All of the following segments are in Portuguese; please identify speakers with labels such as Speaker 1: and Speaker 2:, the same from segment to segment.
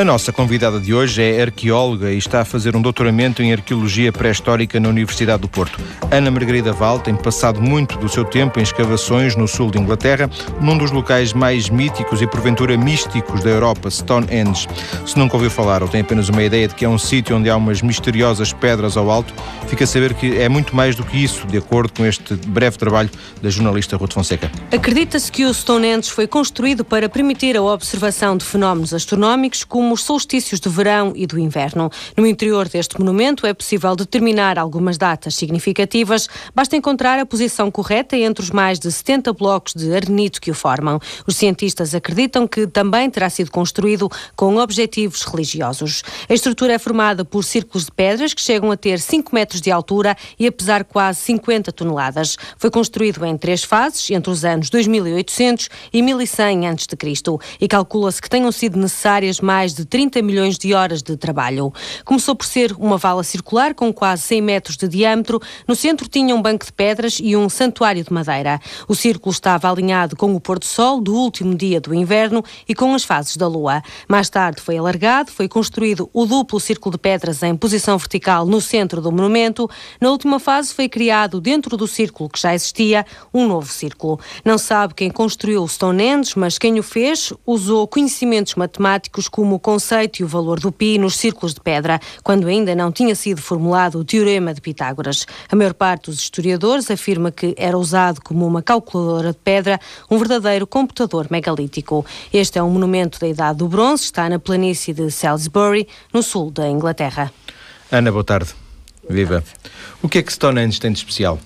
Speaker 1: A nossa convidada de hoje é arqueóloga e está a fazer um doutoramento em arqueologia pré-histórica na Universidade do Porto. Ana Margarida Val tem passado muito do seu tempo em escavações no sul de Inglaterra, num dos locais mais míticos e porventura místicos da Europa, Stonehenge. Se nunca ouviu falar ou tem apenas uma ideia de que é um sítio onde há umas misteriosas pedras ao alto, fica a saber que é muito mais do que isso, de acordo com este breve trabalho da jornalista Ruth Fonseca.
Speaker 2: Acredita-se que o Stonehenge foi construído para permitir a observação de fenómenos astronómicos como os solstícios de verão e do inverno. No interior deste monumento é possível determinar algumas datas significativas, basta encontrar a posição correta entre os mais de 70 blocos de arenito que o formam. Os cientistas acreditam que também terá sido construído com objetivos religiosos. A estrutura é formada por círculos de pedras que chegam a ter 5 metros de altura e a pesar quase 50 toneladas. Foi construído em três fases, entre os anos 2800 e 1100 a.C. e calcula-se que tenham sido necessárias mais de 30 milhões de horas de trabalho. Começou por ser uma vala circular com quase 100 metros de diâmetro. No centro tinha um banco de pedras e um santuário de madeira. O círculo estava alinhado com o pôr do último dia do inverno e com as fases da lua. Mais tarde foi alargado, foi construído o duplo círculo de pedras em posição vertical no centro do monumento. Na última fase foi criado dentro do círculo que já existia um novo círculo. Não sabe quem construiu o Stonehenge, mas quem o fez usou conhecimentos matemáticos como conceito e o valor do pi nos círculos de pedra, quando ainda não tinha sido formulado o teorema de Pitágoras. A maior parte dos historiadores afirma que era usado como uma calculadora de pedra, um verdadeiro computador megalítico. Este é um monumento da Idade do Bronze, está na planície de Salisbury, no sul da Inglaterra.
Speaker 1: Ana, boa tarde. Viva. O que é que Stonehenge tem de especial?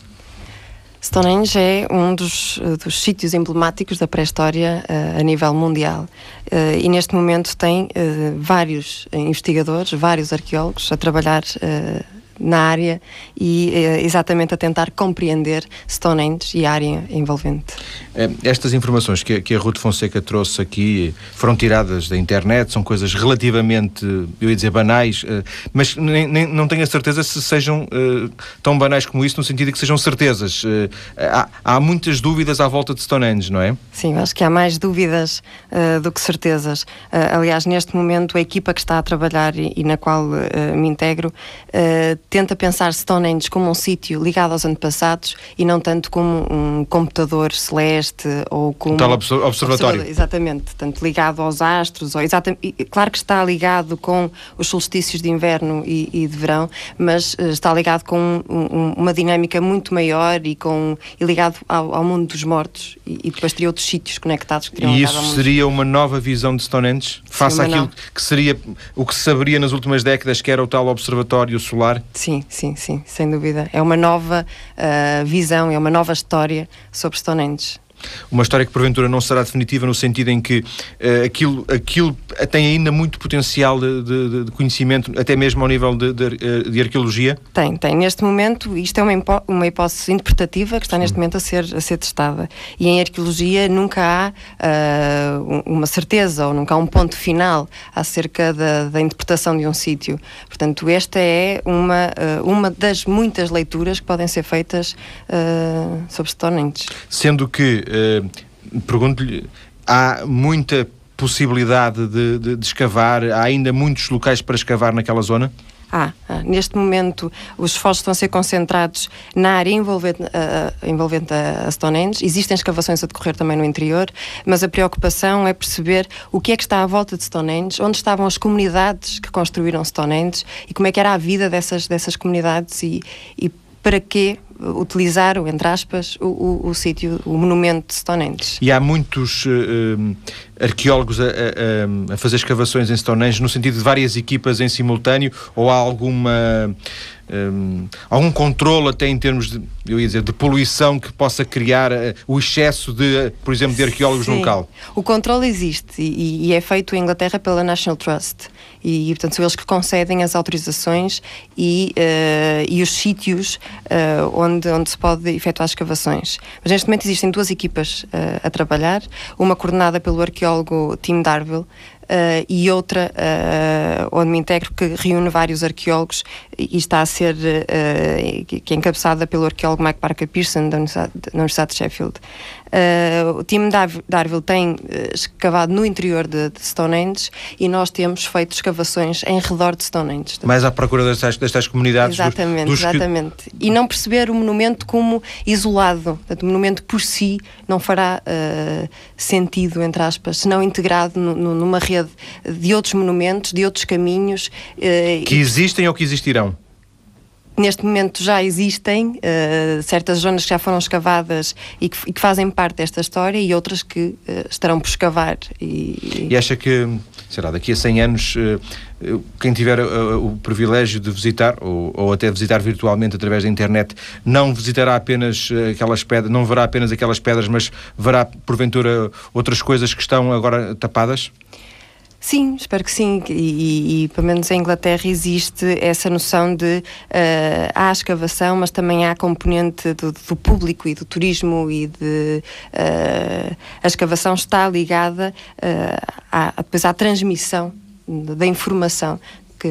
Speaker 3: Stonehenge é um dos, eh, dos sítios emblemáticos da pré-história uh, a nível mundial. Uh, e neste momento tem uh, vários investigadores, vários arqueólogos a trabalhar na área e eh, exatamente a tentar compreender Stonehenge e a área envolvente.
Speaker 1: Eh, estas informações que, que a Ruth Fonseca trouxe aqui foram tiradas da internet, são coisas relativamente, eu ia dizer, banais, eh, mas nem, nem, não tenho a certeza se sejam tão banais como isso, no sentido de que sejam certezas. Há, há muitas dúvidas à volta de Stonehenge, não é?
Speaker 3: Sim, acho que há mais dúvidas uh, do que certezas. Uh, aliás, neste momento, a equipa que está a trabalhar e, e na qual uh, me integro tenta pensar Stonehenge como um sítio ligado aos antepassados e não tanto como um computador celeste ou como. Um
Speaker 1: tal observatório. observatório.
Speaker 3: Exatamente, tanto ligado aos astros, ou exatamente, claro que está ligado com os solstícios de inverno e, e de verão, mas uh, está ligado com um, uma dinâmica muito maior e, com, e ligado ao, ao mundo dos mortos e, e, depois teria outros sítios conectados que
Speaker 1: E isso seria uma nova visão de Stonehenge? Face àquilo que seria o que se saberia nas últimas décadas, que era o tal observatório solar?
Speaker 3: Sim, sim, sim, sem dúvida. É uma nova uh, visão, é uma nova história sobre Stonehenge.
Speaker 1: Uma história que porventura não será definitiva no sentido em que uh, aquilo, aquilo tem ainda muito potencial de, de, de conhecimento, até mesmo ao nível de, de, eh, arqueologia?
Speaker 3: Tem, tem. Neste momento, isto é uma, hipó uma hipótese interpretativa que está neste momento a ser, a ser testada. E em arqueologia nunca há uh, uma certeza ou nunca há um ponto final acerca da, da interpretação de um sítio. Portanto, esta é uma, uh, uma das muitas leituras que podem ser feitas sobre Stonehenge.
Speaker 1: Sendo que Uh, Pergunto-lhe, há muita possibilidade de, de, de, escavar? Há ainda muitos locais para escavar naquela zona?
Speaker 3: Ah, neste momento os esforços estão a ser concentrados na área envolvente, uh, envolvente a Stonehenge. Existem escavações a decorrer também no interior, mas a preocupação é perceber o que é que está à volta de Stonehenge, onde estavam as comunidades que construíram Stonehenge e como é que era a vida dessas, dessas comunidades e, e para que utilizaram, entre aspas, o, o, o sítio, o monumento de Stonehenge.
Speaker 1: E há muitos uh, arqueólogos a, a, a, fazer escavações em Stonehenge no sentido de várias equipas em simultâneo ou há alguma um, algum controle até em termos de, eu ia dizer, de poluição que possa criar uh, o excesso de, por exemplo, de arqueólogos Sim. no local?
Speaker 3: O controle existe e, e, é feito em Inglaterra pela National Trust e, portanto, são eles que concedem as autorizações e, uh, e os sítios uh, onde, onde se pode efetuar escavações. Mas neste momento existem duas equipas a trabalhar, uma coordenada pelo arqueólogo Tim Darville uh, e outra uh, onde me integro que reúne vários arqueólogos e está a ser uh, que é encabeçada pelo arqueólogo Mike Parker Pearson da Universidade, da Universidade de Sheffield. Uh, o time da Darville tem uh, escavado no interior de, de, Stonehenge e nós temos feito escavações em redor de Stonehenge.
Speaker 1: Mais à procura destas, destas comunidades.
Speaker 3: Exatamente, dos, dos exatamente. Que... E não perceber o monumento como isolado. Portanto, o monumento por si não fará uh, sentido, entre aspas, se não integrado no, no, numa rede de outros monumentos, de outros caminhos.
Speaker 1: que existem ou que existirão?
Speaker 3: Neste momento já existem uh, certas zonas que já foram escavadas e que, e que, fazem parte desta história e outras que uh, estarão por escavar.
Speaker 1: E... e acha que, será, daqui a 100 anos, uh, quem tiver o privilégio de visitar, ou, ou, até visitar virtualmente através da internet, não visitará apenas aquelas pedras, não verá apenas aquelas pedras, mas verá porventura outras coisas que estão agora tapadas?
Speaker 3: Sim, espero que sim. E, e, e, pelo menos em Inglaterra existe essa noção de uh, há escavação, mas também há componente do, do público e do turismo e de uh, a escavação está ligada uh, à, depois à transmissão da informação que,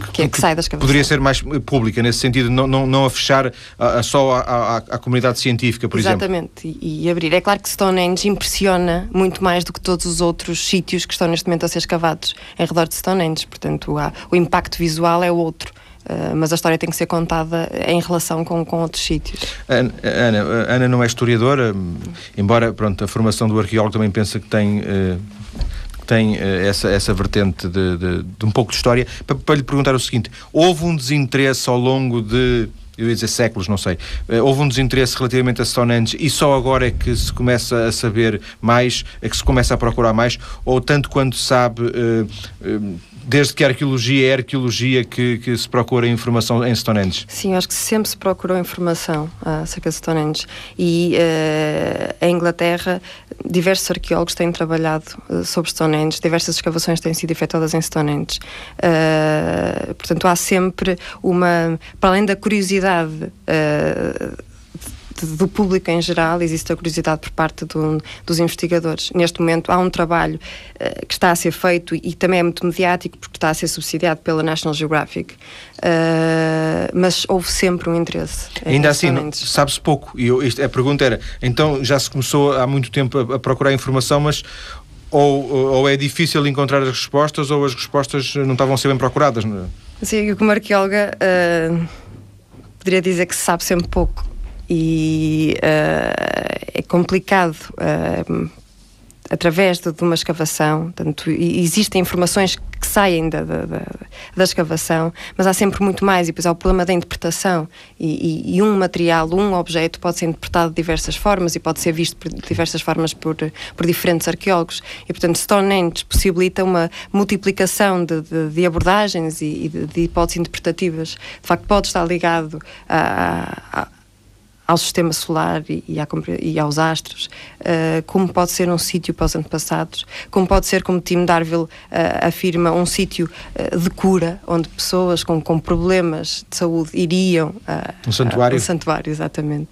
Speaker 3: que, é que sai das cabeças.
Speaker 1: Poderia ser mais pública, nesse sentido, não, não, não a fechar a, a só à comunidade científica, por
Speaker 3: Exatamente,
Speaker 1: exemplo.
Speaker 3: Exatamente, e, e, abrir. É claro que Stonehenge impressiona muito mais do que todos os outros sítios que estão neste momento a ser escavados em redor de Stonehenge, portanto, há, o impacto visual é outro. Uh, mas a história tem que ser contada em relação com, com outros sítios.
Speaker 1: Ana, Ana, Ana não é historiadora, embora pronto, a formação do arqueólogo também pensa que tem uh, tem uh, essa, essa vertente de, de, de, um pouco de história, para, para lhe perguntar o seguinte: houve um desinteresse ao longo de eu ia dizer séculos, não sei. Uh, houve um desinteresse relativamente a Stonehenge e só agora é que se começa a saber mais, é que se começa a procurar mais, ou tanto quanto sabe, uh, uh, desde que a arqueologia é a arqueologia que, que se procura informação em Stonehenge?
Speaker 3: Sim, acho que sempre se procurou informação acerca de Stonehenge. E uh, em Inglaterra, diversos arqueólogos têm trabalhado sobre Stonehenge, diversas escavações têm sido efetuadas em Stonehenge. Uh, portanto, há sempre uma. Para além da curiosidade do público em geral, existe a curiosidade por parte do, dos investigadores. Neste momento há um trabalho uh, que está a ser feito e, e, também é muito mediático porque está a ser subsidiado pela National Geographic, uh, mas houve sempre um interesse.
Speaker 1: Ainda assim, sabe-se pouco. E eu, isto, a pergunta era: então já se começou há muito tempo a, a procurar informação, mas ou, ou, é difícil encontrar as respostas ou as respostas não estavam a ser bem procuradas?
Speaker 3: Sim, eu como arqueóloga uh, poderia dizer que se sabe sempre pouco e uh, é complicado uh, através de, de, uma escavação. Portanto, existem informações que saem da, da, da, escavação, mas há sempre muito mais. E depois há o problema da interpretação. E, e, e, um material, um objeto, pode ser interpretado de diversas formas e pode ser visto por diversas formas por, por diferentes arqueólogos. E, portanto, Stonehenge possibilita uma multiplicação de, de, de abordagens e, de, de, hipóteses interpretativas. De facto, pode estar ligado a, a ao sistema solar e, e, à, e aos astros, uh, como pode ser um sítio para os antepassados, como pode ser, como Tim Darville uh, afirma, um sítio uh, de cura, onde pessoas com, com problemas de saúde iriam.
Speaker 1: um santuário?
Speaker 3: um santuário, exatamente.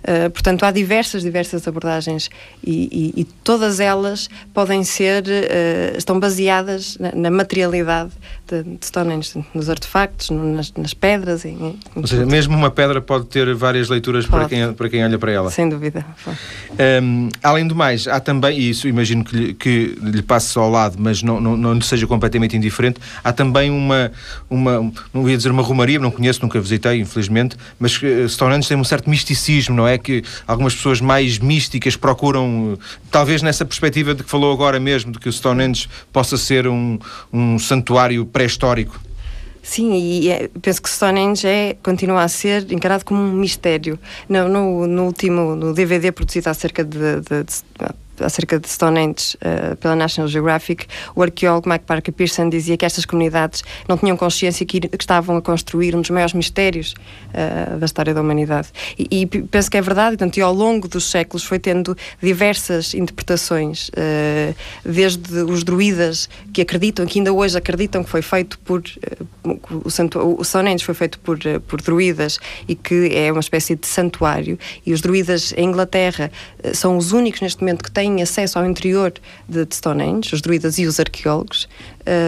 Speaker 3: Uh, portanto, há diversas, diversas abordagens e, e, e todas elas podem ser, uh, estão baseadas na, na materialidade de, de Stonehenge, nos artefactos, no, nas, nas, pedras. Em, em
Speaker 1: Ou seja, mesmo uma pedra pode ter várias leituras para quem, para quem olha para ela.
Speaker 3: Sem dúvida.
Speaker 1: Um, além do mais, há também, e isso imagino que lhe, que lhe passe ao lado, mas não, não, não lhe seja completamente indiferente, há também uma, uma, não ia dizer uma romaria, não conheço, nunca visitei, infelizmente, mas uh, Stonehenge tem um certo misticismo, não é? É? Que algumas pessoas mais místicas procuram, talvez nessa perspectiva de que falou agora mesmo, de que o Stonehenge possa ser um, um santuário pré-histórico.
Speaker 3: Sim, e é, penso que Stonehenge é, continua a ser encarado como um mistério. No, no, no último no DVD produzido há cerca de, de, de acerca de Stonehenge uh, pela National Geographic, o arqueólogo Mike Parker Pearson dizia que estas comunidades não tinham consciência que, que estavam a construir um dos maiores mistérios uh, da história da humanidade. E, e, penso que é verdade, portanto, e ao longo dos séculos foi tendo diversas interpretações, uh, desde os druidas que acreditam, que ainda hoje acreditam que foi feito por o, santu o Stonehenge foi feito por, por druidas e que é uma espécie de santuário, e os druidas em Inglaterra são os únicos neste momento que têm têm acesso ao interior de, de Stonehenge, os druidas e os arqueólogos,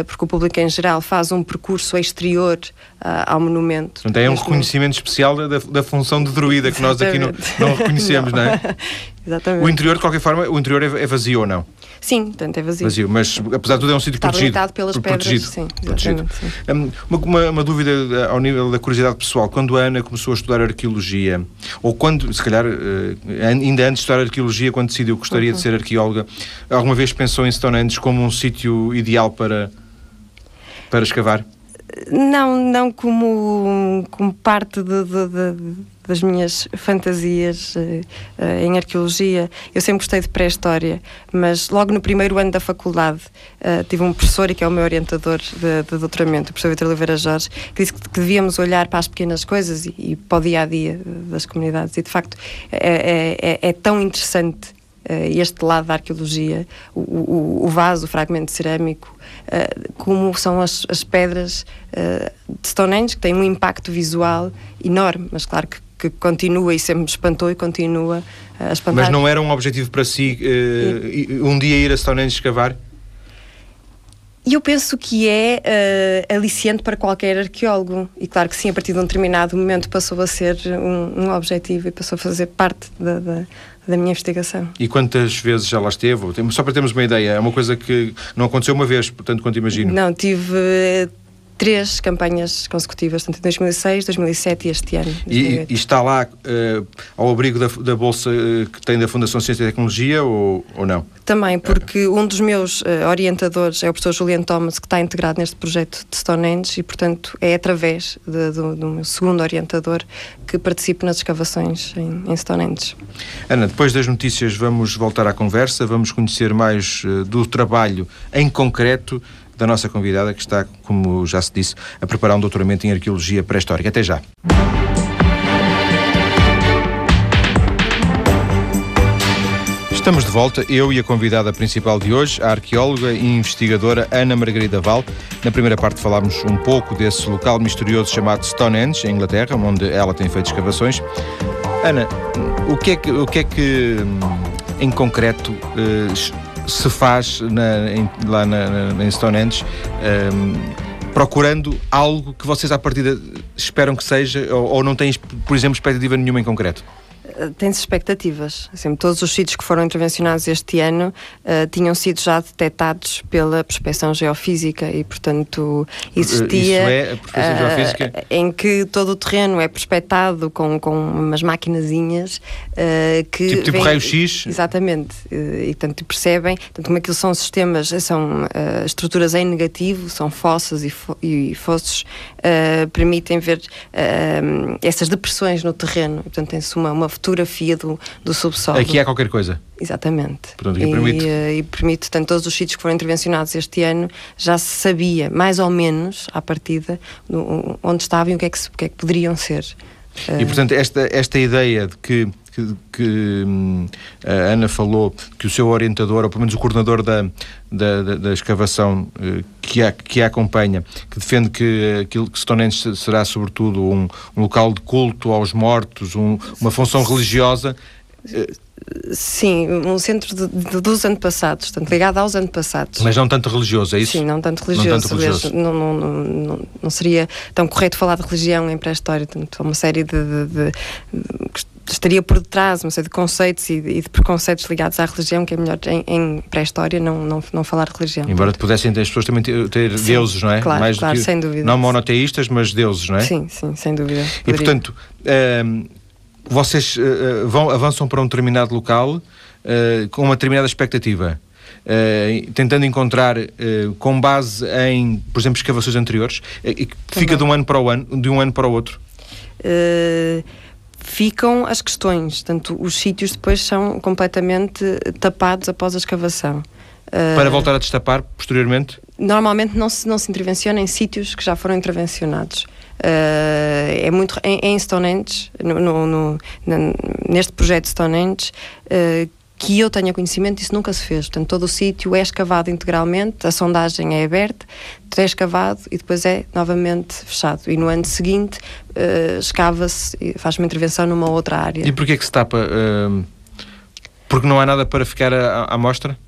Speaker 3: porque o público em geral faz um percurso exterior uh, ao monumento.
Speaker 1: Então é um reconhecimento especial da, da função de druida que nós aqui não, não reconhecemos, não. não é?
Speaker 3: Exatamente.
Speaker 1: O interior, de qualquer forma, o interior é, é vazio ou não?
Speaker 3: Sim, portanto é vazio.
Speaker 1: Vazio, mas apesar de tudo é um sítio
Speaker 3: Está
Speaker 1: protegido.
Speaker 3: Está pelas pedras,
Speaker 1: protegido,
Speaker 3: sim.
Speaker 1: protegido.
Speaker 3: sim.
Speaker 1: Hum, uma, uma, dúvida eh, ao nível da curiosidade pessoal. Quando a Ana começou a estudar arqueologia, ou quando, se calhar, eh, ainda antes de estudar arqueologia, quando decidiu que gostaria uhum. de ser arqueóloga, alguma vez pensou em Stonehenge como um sítio ideal para, para escavar?
Speaker 3: Não, não como, como parte de, de, de, das minhas fantasias uh, em arqueologia. Eu sempre gostei de pré-história, mas logo no primeiro ano da faculdade uh, tive um professor, e que é o meu orientador de, doutoramento, o professor Vitor Oliveira Jorge, que disse que, devíamos olhar para as pequenas coisas e, e para o dia a dia das comunidades. E de facto é, é, é, é tão interessante este lado da arqueologia, o, o, o vaso, o fragmento cerâmico, uh, como são as, as pedras uh, de Stonehenge, que têm um impacto visual enorme, mas claro que, que continua e sempre me espantou e continua a espantar.
Speaker 1: Mas não era um objetivo para si um dia ir a Stonehenge escavar?
Speaker 3: E eu penso que é uh, aliciante para qualquer arqueólogo. E claro que sim, a partir de um determinado momento passou a ser um, um objetivo e passou a fazer parte da, da, da minha investigação.
Speaker 1: E quantas vezes já lá esteve? Só para termos uma ideia, é uma coisa que não aconteceu uma vez, portanto, quanto imagino.
Speaker 3: Não, tive três campanhas consecutivas, tanto em 2006, 2007 e este ano.
Speaker 1: E, e, está lá uh, ao abrigo da, da bolsa uh, que tem da Fundação Ciência e Tecnologia ou, ou não?
Speaker 3: Também, porque um dos meus uh, orientadores é o professor Juliano Thomas, que está integrado neste projeto de Stonehenge e, portanto, é através de, do, do, meu segundo orientador que participo nas escavações em, em Stonehenge.
Speaker 1: Ana, depois das notícias vamos voltar à conversa, vamos conhecer mais do trabalho em concreto da nossa convidada, que está, como já se disse, a preparar um doutoramento em arqueologia pré-histórica. Até já. Estamos de volta, eu e a convidada principal de hoje, a arqueóloga e investigadora Ana Margarida Val. Na primeira parte falámos um pouco desse local misterioso chamado Stonehenge, em Inglaterra, onde ela tem feito escavações. Ana, o que é que, o que, é que em concreto, eh, se faz na, em, lá na, na, em Stonehenge, um, procurando algo que vocês à partida esperam que seja ou, ou não têm, por exemplo, expectativa nenhuma em concreto?
Speaker 3: Eh, tem-se expectativas. Assim, todos os sítios que foram intervencionados este ano uh, tinham sido já detectados pela prospecção geofísica e, portanto, existia.
Speaker 1: Isso é a prospecção uh, geofísica?
Speaker 3: Em que todo o terreno é prospectado com, com umas maquinazinhas uh, que.
Speaker 1: Tipo, tipo raio-x?
Speaker 3: Exatamente. e, portanto, percebem. Portanto, como aquilo são sistemas, são estruturas em negativo, são fossas e, fo e fossos, permitem ver essas depressões no terreno. Portanto, tem-se uma, uma fotografia do, do subsolo.
Speaker 1: Aqui há qualquer coisa.
Speaker 3: Exatamente.
Speaker 1: E, permite.
Speaker 3: E, e permite, tanto todos os sítios que foram intervencionados este ano, já se sabia, mais ou menos, à partida, onde estavam e o que é que, o que, é que poderiam ser.
Speaker 1: E, portanto, esta, esta ideia de que que, que hum, a Ana falou que o seu orientador, ou pelo menos o coordenador da, da, da, da escavação uh, que, a, que a acompanha, que defende que aquilo que Stonehenge será sobretudo um, um local de culto aos mortos, um, uma função religiosa.
Speaker 3: Uh, Sim, um centro de, de, dos antepassados, portanto, ligado aos antepassados.
Speaker 1: Mas não tanto religioso, é isso?
Speaker 3: Sim, não tanto religioso. Não, tanto religioso. não, não, não, não, seria tão correto falar de religião em pré-história, uma série de, de, de, estaria por detrás, uma série de conceitos e, e, de preconceitos ligados à religião, que é melhor em, em pré-história não, não, não falar de religião.
Speaker 1: Embora pudessem as pessoas também ter, ter sim, deuses, não é?
Speaker 3: Claro, Mais claro, sem dúvida.
Speaker 1: Não monoteístas, mas deuses, não é?
Speaker 3: Sim, sim, sem dúvida.
Speaker 1: E portanto, uh, vocês uh, vão, avançam para um determinado local uh, com uma determinada expectativa. Uh, tentando encontrar com base em, por exemplo, escavações anteriores, uh, que fica de um ano para o ano, de um ano para o outro
Speaker 3: ficam as questões. Portanto, os sítios depois são completamente tapados após a escavação.
Speaker 1: Para uh, voltar a destapar posteriormente?
Speaker 3: Normalmente não se, não se intervenciona em sítios que já foram intervencionados. Uh, é muito em, em Stonehenge, no, no, no, neste projeto Stonehenge, uh, que eu tenha conhecimento, isso nunca se fez. Portanto, todo o sítio é escavado integralmente, a sondagem é aberta, é escavado e depois é novamente fechado. E no ano seguinte uh, escava-se e faz uma intervenção numa outra área.
Speaker 1: E porquê que se tapa uh, Porque não há nada para ficar à, à mostra?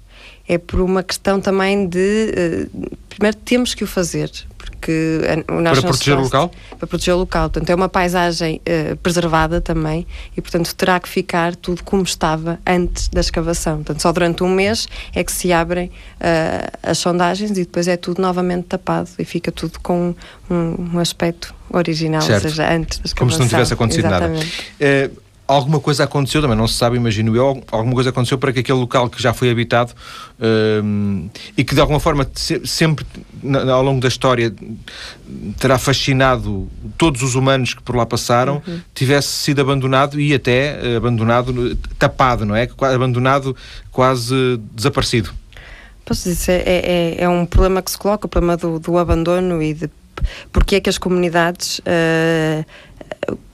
Speaker 3: É por uma questão também de. Uh, primeiro, temos que o fazer, porque
Speaker 1: o Para proteger o local?
Speaker 3: Para proteger o local. Portanto, é uma paisagem uh, preservada também e, portanto, terá que ficar tudo como estava antes da escavação. Portanto, só durante um mês é que se abrem uh, as sondagens e depois é tudo novamente tapado e fica tudo com um, um aspecto original,
Speaker 1: certo.
Speaker 3: ou seja, antes da escavação.
Speaker 1: Como se não tivesse acontecido Exatamente. nada. Uh, alguma coisa aconteceu, também não se sabe, imagino eu, alguma coisa aconteceu para que aquele local que já foi habitado um, e que de alguma forma sempre ao longo da história terá fascinado todos os humanos que por lá passaram, uhum. tivesse sido abandonado e até eh, abandonado, tapado, não é? Abandonado quase desaparecido.
Speaker 3: Posso dizer, é, é, é um problema que se coloca, o problema do, do abandono e de porque é que as comunidades uh,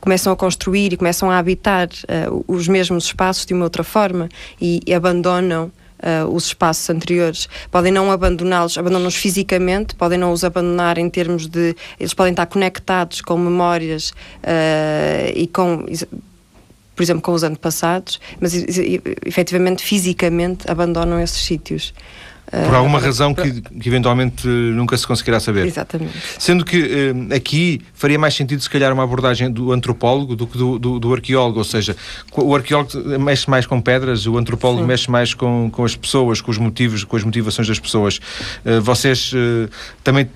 Speaker 3: começam a construir e começam a habitar uh, os mesmos espaços de uma outra forma e, e abandonam Uh, os espaços anteriores. Podem não abandoná-los, abandonam-os fisicamente, podem não os abandonar em termos de. Eles podem estar conectados com memórias uh, e com. Por exemplo, com os antepassados, mas efetivamente, fisicamente, abandonam esses sítios.
Speaker 1: Por alguma uh, razão que, que, eventualmente nunca se conseguirá saber.
Speaker 3: Exatamente.
Speaker 1: Sendo que uh, aqui faria mais sentido, se calhar, uma abordagem do antropólogo do que do, do, do arqueólogo, ou seja, o arqueólogo mexe mais com pedras, o antropólogo Sim. mexe mais com, com as pessoas, com os motivos, com as motivações das pessoas. Uh, vocês também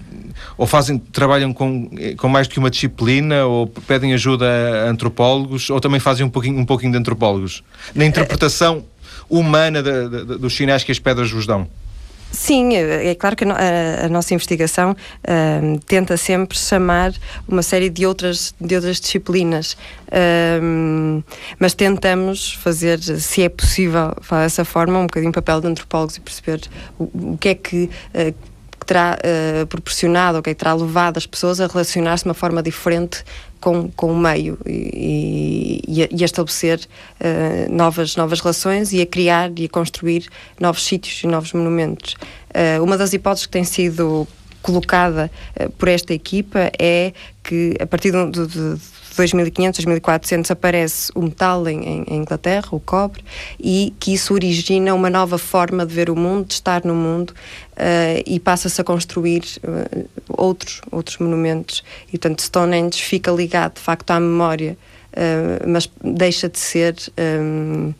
Speaker 1: ou fazem, trabalham com, com mais do que uma disciplina, ou pedem ajuda a antropólogos, ou também fazem um pouquinho, um pouquinho de antropólogos? Na interpretação humana dos sinais que as pedras vos dão?
Speaker 3: Sim, é, é claro que a, nossa investigação tenta sempre chamar uma série de outras, de outras disciplinas, mas tentamos fazer, se é possível, falar dessa forma, um bocadinho papel de antropólogos e perceber o, o que é que. Uh, terá uh, proporcionado, okay, terá levado as pessoas a relacionar-se de uma forma diferente com, com o meio e, e, a, e a, estabelecer uh, novas, novas relações e a criar e a construir novos sítios e novos monumentos. Uh, uma das hipóteses que tem sido colocada uh, por esta equipa é que a partir de, de, de 2500, 2400 aparece o metal em, em, Inglaterra, o cobre, e que isso origina uma nova forma de ver o mundo, de estar no mundo, uh, e passa-se a construir uh, outros, outros monumentos. E, portanto, Stonehenge fica ligado, de facto, à memória, uh, mas deixa de ser... Um,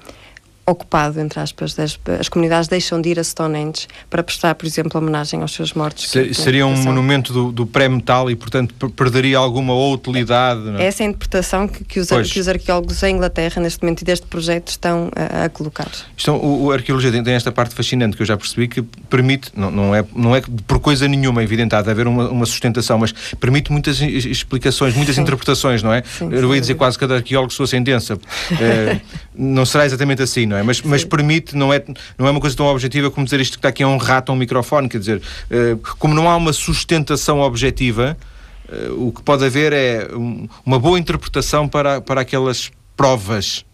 Speaker 3: ocupado, entre aspas, das, as comunidades deixam de ir a Stonehenge para prestar, por exemplo, homenagem aos seus mortos.
Speaker 1: seria um monumento do, do pré-metal e, portanto, perderia alguma utilidade?
Speaker 3: É? Essa é a interpretação que, que, os, que os arqueólogos em Inglaterra, neste momento, e deste projeto, estão a, a colocar.
Speaker 1: Então, o, o arqueologia tem, tem, esta parte fascinante que eu já percebi que permite, não, não, é, não é por coisa nenhuma, evidente, há de haver uma, uma sustentação, mas permite muitas explicações, muitas Sim. interpretações, não é? Sim, eu ia dizer quase cada arqueólogo sua sentença. é, não será exatamente assim, não é? Mas, mas permite, não é, não é uma coisa tão objetiva como dizer isto que está aqui é um rato a um microfone, quer dizer, uh, como não há uma sustentação objetiva, uh, o que pode haver é um, uma boa interpretação para, para aquelas provas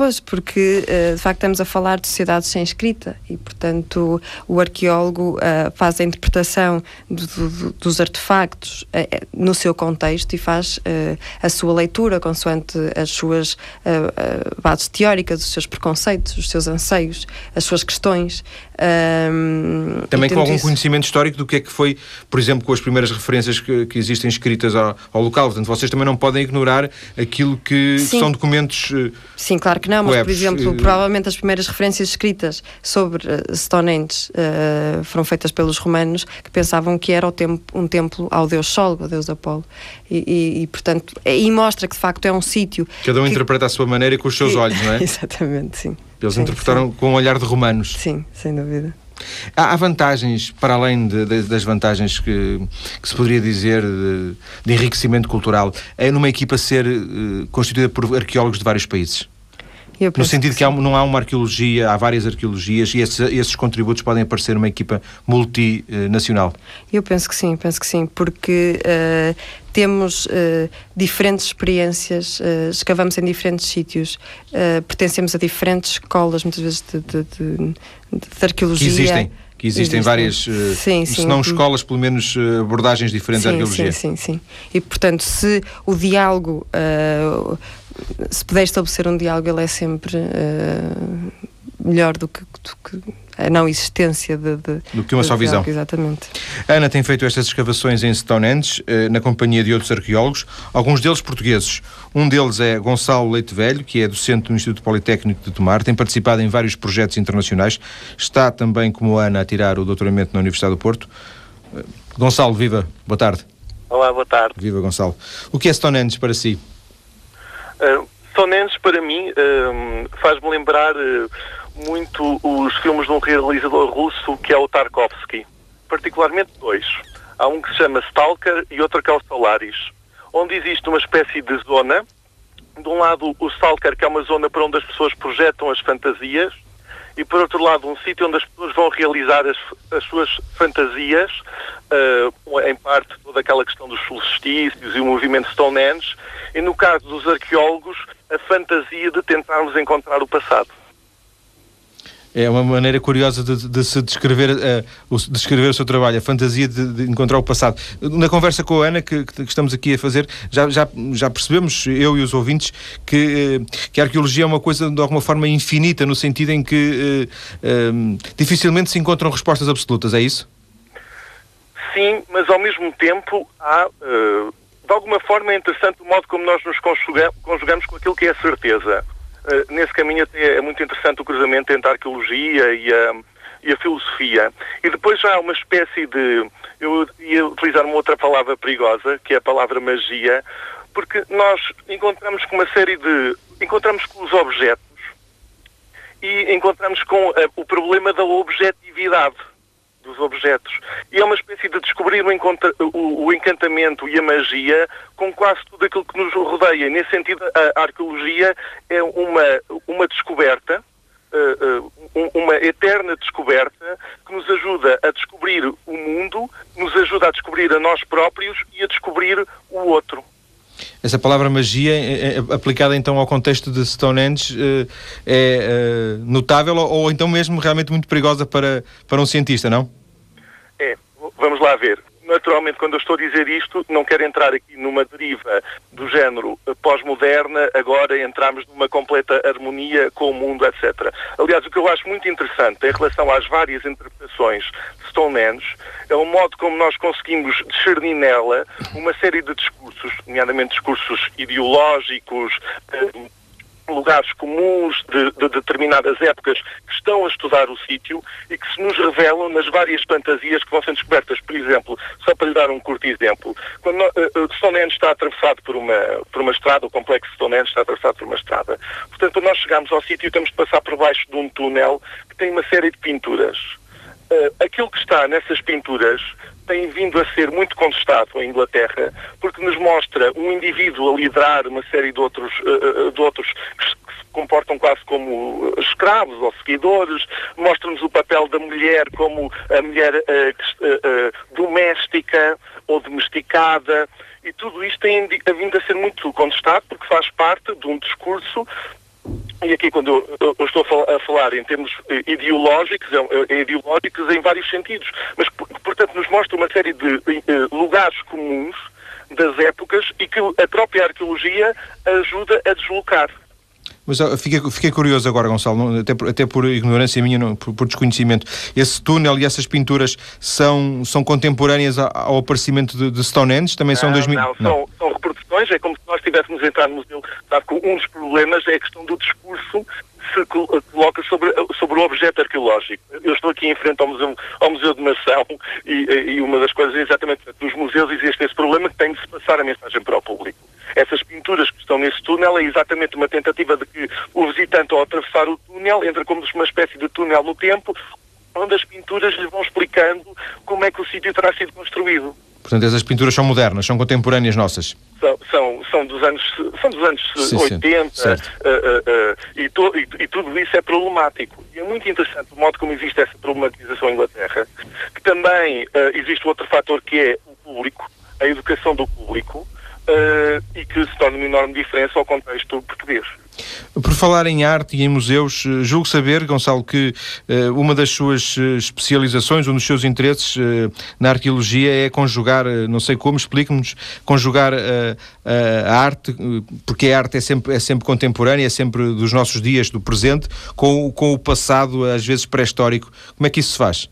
Speaker 3: Pois, porque eh, de facto estamos a falar de sociedades sem escrita e, portanto, o arqueólogo uh, faz a interpretação do, do, dos artefactos uh, no seu contexto e faz a sua leitura consoante as suas bases teóricas, os seus preconceitos, os seus anseios, as suas questões.
Speaker 1: Um, Também com algum isso... conhecimento histórico do que é que foi, por exemplo, com as primeiras referências que, que existem escritas ao, ao, local. Portanto, vocês também não podem ignorar aquilo que são documentos.
Speaker 3: Sim, claro que não, mas webs. por exemplo, provavelmente as primeiras referências escritas sobre uh, Stonehenge uh, foram feitas pelos romanos que pensavam que era tempo, um templo ao deus Sol, ao deus Apolo. E, e, e, portanto, e mostra que de facto é um sítio.
Speaker 1: Cada um
Speaker 3: que,
Speaker 1: interpreta a sua maneira e com os seus olhos, não é?
Speaker 3: Exatamente, sim.
Speaker 1: Eles
Speaker 3: sim,
Speaker 1: interpretaram
Speaker 3: sim.
Speaker 1: com o um olhar de romanos.
Speaker 3: Sim, sem dúvida.
Speaker 1: Há, vantagens, para além de, de, das vantagens que, que, se poderia dizer de, de enriquecimento cultural, é numa equipa ser uh, constituída por arqueólogos de vários países? No sentido que, que há, não há uma arqueologia, há várias arqueologias e esses, esses contributos podem aparecer numa equipa multinacional.
Speaker 3: Eu penso que sim, penso que sim, porque uh, temos uh, diferentes experiências, uh, escavamos em diferentes sítios, pertencemos a diferentes escolas, muitas vezes de, de, de, de arqueologia.
Speaker 1: Que existem que existem, existem. várias, sim, sim. se não escolas, pelo menos abordagens diferentes
Speaker 3: sim,
Speaker 1: da arqueologia.
Speaker 3: Sim, sim, sim. E, portanto, se o diálogo uh, se puder estabelecer um diálogo, ele é sempre uh, melhor do que, do que a não existência de, de
Speaker 1: do que uma só visão.
Speaker 3: Exatamente.
Speaker 1: Ana tem feito estas escavações em Stonehenge, eh, na companhia de outros arqueólogos, alguns deles portugueses. Um deles é Gonçalo Leite Velho, que é docente do Instituto Politécnico de Tomar, tem participado em vários projetos internacionais, está também, como a Ana, a tirar o doutoramento na Universidade do Porto. Eh, Gonçalo, viva, boa tarde.
Speaker 4: Olá, boa tarde.
Speaker 1: Viva, Gonçalo. O que é Stonehenge para si?
Speaker 4: Uh, Stonehenge, para mim, uh, faz-me lembrar uh, muito os filmes de um realizador russo que é o Tarkovsky. Particularmente dois. Há um que se chama Stalker e outro que é o Solaris, onde existe uma espécie de zona. De um lado, o Stalker, que é uma zona para onde as pessoas projetam as fantasias, e por outro lado um sítio onde as pessoas vão realizar as, as suas fantasias, uh, em parte toda aquela questão dos solstícios e o movimento Stonehenge, e no caso dos arqueólogos, a fantasia de tentarmos encontrar o passado.
Speaker 1: É uma maneira curiosa de, de se descrever, uh, o, descrever o seu trabalho, a fantasia de, de, encontrar o passado. Na conversa com a Ana, que, que, estamos aqui a fazer, já, já, já percebemos, eu e os ouvintes, que, uh, que a arqueologia é uma coisa de alguma forma infinita, no sentido em que uh, dificilmente se encontram respostas absolutas, é isso?
Speaker 4: Sim, mas ao mesmo tempo há. de alguma forma é interessante o modo como nós nos conjugamos com aquilo que é a certeza. Eh, nesse caminho até é muito interessante o cruzamento entre a arqueologia e a, e a filosofia. E depois já há uma espécie de. Eu ia utilizar uma outra palavra perigosa, que é a palavra magia, porque nós encontramos com uma série de. encontramos com os objetos e encontramos com a, eh, o problema da objetividade dos objetos. E é uma espécie de descobrir o, o, o, encantamento e a magia com quase tudo aquilo que nos rodeia. Nesse sentido, a, arqueologia é uma, uma descoberta, uh, uh, uma eterna descoberta que nos ajuda a descobrir o mundo, nos ajuda a descobrir a nós próprios e a descobrir o outro.
Speaker 1: Essa palavra magia, é, é, aplicada então ao contexto de Stonehenge, eh, é notável ou, ou então mesmo realmente muito perigosa para, para um cientista, não?
Speaker 4: É, vamos lá ver. Naturalmente, quando eu estou a dizer isto, não quero entrar aqui numa deriva do género pós-moderna, agora entramos numa completa harmonia com o mundo, etc. Aliás, o que eu acho muito interessante em relação às várias interpretações de Stonehenge é o modo como nós conseguimos discernir nela uma série de discursos, nomeadamente discursos ideológicos, eh, lugares comuns de, de, determinadas épocas que estão a estudar o sítio e que se nos revelam nas várias fantasias que vão sendo descobertas. Por exemplo, só para lhe dar um curto exemplo, quando uh, Stonehenge está atravessado por uma, por uma estrada, o complexo Stonehenge está atravessado por uma estrada. Portanto, quando nós chegamos ao sítio, temos de passar por baixo de um túnel que tem uma série de pinturas. Uh, aquilo que está nessas pinturas tem vindo a ser muito contestado em Inglaterra, porque nos mostra um indivíduo a liderar uma série de outros, uh, de outros que se comportam quase como escravos ou seguidores, mostra-nos o papel da mulher como a mulher doméstica ou domesticada, e tudo isto tem vindo a ser muito contestado porque faz parte de um discurso e aqui quando eu, eu estou a falar em termos eh, ideológicos, é, é ideológicos em vários sentidos, mas portanto nos mostra uma série de, de eh, lugares comuns das épocas e que a própria arqueologia ajuda a deslocar.
Speaker 1: Mas fiquei, fiquei curioso agora, Gonçalo, até por, até por ignorância minha, não, por, por, desconhecimento. Esse túnel e essas pinturas são, são contemporâneas ao, ao aparecimento de, de, Stonehenge? Também
Speaker 4: não,
Speaker 1: são 2000?
Speaker 4: Não, não. São, são é como se nós estivéssemos entrado no museu. Sabe que um dos problemas é a questão do discurso se coloca sobre, sobre o objeto arqueológico. Eu estou aqui em frente ao Museu, ao museu de Mação e, e uma das coisas é exatamente nos museus existe esse problema que tem de se passar a mensagem para o público. Essas pinturas que estão nesse túnel é exatamente uma tentativa de que o visitante, ao atravessar o túnel, entra como uma espécie de túnel no tempo, onde as pinturas lhe vão explicando como é que o sítio terá sido construído.
Speaker 1: Portanto, essas pinturas são modernas, são contemporâneas nossas.
Speaker 4: São, são, são dos anos, são dos anos sim, 80 sim, uh, uh, e, to, e, e, tudo isso é problemático. E é muito interessante o modo como existe essa problematização em Inglaterra, que também existe outro fator que é o público, a educação do público, e que se torna uma enorme diferença ao contexto português.
Speaker 1: Por falar em arte e em museus, eh, julgo saber, Gonçalo, que uh, uma das suas especializações, um dos seus interesses uh, na arqueologia é conjugar, uh, não sei como, explique-nos, conjugar a arte, porque a arte é sempre, é sempre contemporânea, é sempre dos nossos dias, do presente, com, com o passado, às vezes pré-histórico. Como é que isso se faz?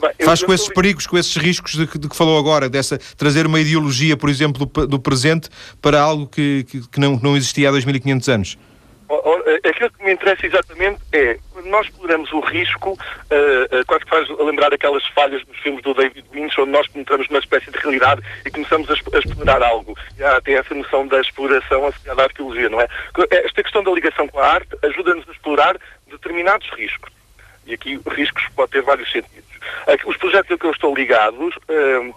Speaker 1: Bem, Faz com esses perigos, com esses riscos de, de, que falou agora, dessa trazer uma ideologia, por exemplo, do, do presente para algo que, que, que não, não existia há 2500 anos?
Speaker 4: Aquilo que me interessa exatamente é, quando nós exploramos o risco, uh, uh, quase que faz lembrar aquelas falhas nos filmes do David Lynch, onde nós penetramos numa espécie de realidade e começamos a, a explorar algo. Há até essa noção da exploração associada à arqueologia, não é? Esta questão da ligação com a arte ajuda-nos a explorar determinados riscos. E aqui riscos pode ter vários sentidos. Os projetos a que eu estou ligados uh,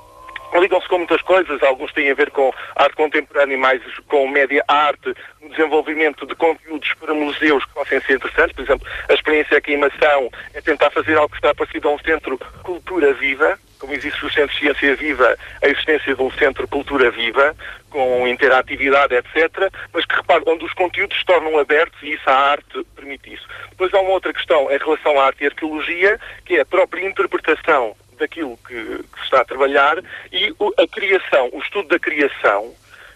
Speaker 4: ligam-se com muitas coisas, alguns têm a ver com arte contemporânea mais com média arte, desenvolvimento de conteúdos para museus que possam ser interessantes. Por exemplo, a experiência aqui em Mação é tentar fazer algo que está parecido a um centro cultura viva, como existe o Centro de Ciência Viva, a existência de um Centro Cultura Viva, com interatividade, etc., mas que, repare, onde os conteúdos se tornam abertos e isso a arte permite isso. Depois há uma outra questão em relação à arte e arqueologia, que é a própria interpretação daquilo que, que se está a trabalhar e a criação, o estudo da criação,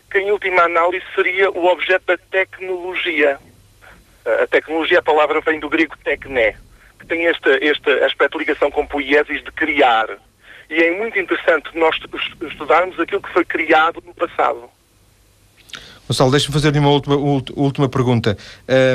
Speaker 4: que em última análise seria o objeto da tecnologia. A tecnologia, a palavra vem do grego tecné, que tem este, este aspecto de ligação com poiesis de criar. E é muito interessante nós estudarmos aquilo que foi criado no passado.
Speaker 1: Gonçalo, deixa-me fazer-lhe uma última, última pergunta.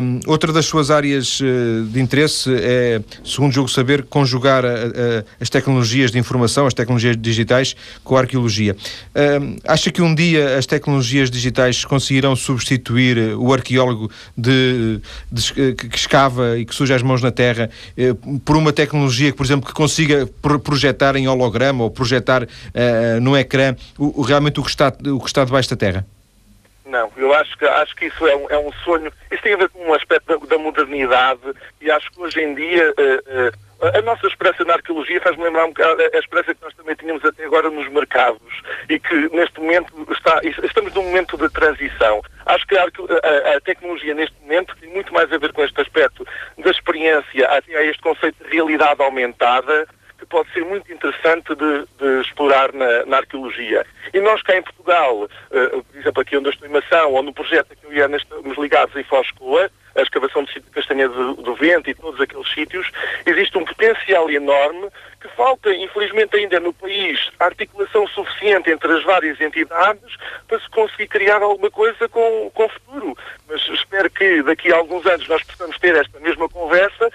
Speaker 1: Um, outra das suas áreas uh, de interesse é, segundo julgo saber, conjugar a, a, as tecnologias de informação, as tecnologias digitais, com a arqueologia. Um, acha que um dia as tecnologias digitais conseguirão substituir o arqueólogo de, de, que escava e que suja as mãos na terra por uma tecnologia que, por exemplo, que consiga projetar em holograma ou projetar uh, no ecrã o, realmente o que, está, o que está debaixo da terra?
Speaker 4: Não, eu acho que, acho que isso é um, é um sonho. Isso tem a ver com um aspecto da, da modernidade e acho que hoje em dia uh, uh, a nossa esperança na arqueologia faz-me lembrar um bocado a esperança que nós também tínhamos até agora nos mercados e que neste momento está, estamos num momento de transição. Acho que a, a, a tecnologia neste momento tem muito mais a ver com este aspecto da experiência, até a este conceito de realidade aumentada, que pode ser muito interessante de, de explorar na, na, arqueologia. E nós cá em Portugal, uh, por exemplo, aqui onde eu estou em Mação, ou no projeto que eu ia estamos ligados em Foscoa, a escavação do sítio de Castanha do, do Vento e todos aqueles sítios, existe um potencial enorme que falta, infelizmente, ainda no país articulação suficiente entre as várias entidades para se conseguir criar alguma coisa com, com futuro. Mas espero que daqui a alguns anos nós possamos ter esta mesma conversa,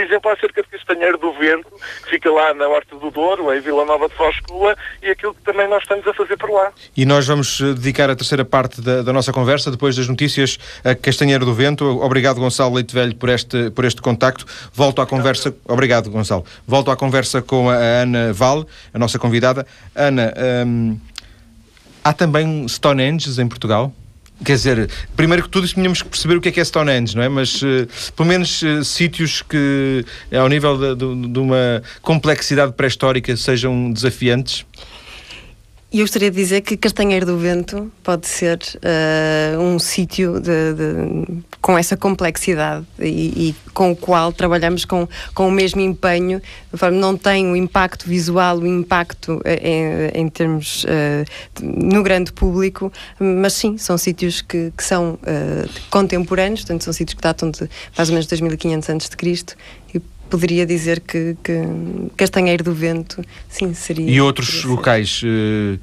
Speaker 4: exemplo, acerca de Castanheiro do Vento, que fica lá na Horta do Douro, em Vila Nova de Foscoa, e aquilo que também nós estamos a fazer por lá.
Speaker 1: E nós vamos eh, dedicar a terceira parte da, da nossa conversa, depois das notícias, a Castanheiro do Vento. Obrigado, Gonçalo Leite Velho, por este, por este contacto. Volto à conversa. Obrigado, Gonçalo. Volto à conversa com a Ana Val, a nossa convidada. Ana, hum, há também Stonehenge em Portugal? Quer dizer, primeiro que tudo tínhamos que perceber o que é que é Stonehenge, não é? Mas uh, pelo menos uh, sítios que, ao nível de, de, de uma complexidade pré-histórica, sejam desafiantes.
Speaker 3: E eu gostaria de dizer que Castanheiro do Vento pode ser uh, um sítio com essa complexidade e, e, com o qual trabalhamos com, com o mesmo empenho, não tem o impacto visual, o impacto eh, em, em termos uh, no grande público, mas sim, são sítios que, que são uh, contemporâneos, portanto, são sítios que datam de mais ou menos 2500 a.C. e poderia dizer que, que Castanheiro do Vento, sim, seria.
Speaker 1: E outros locais uh,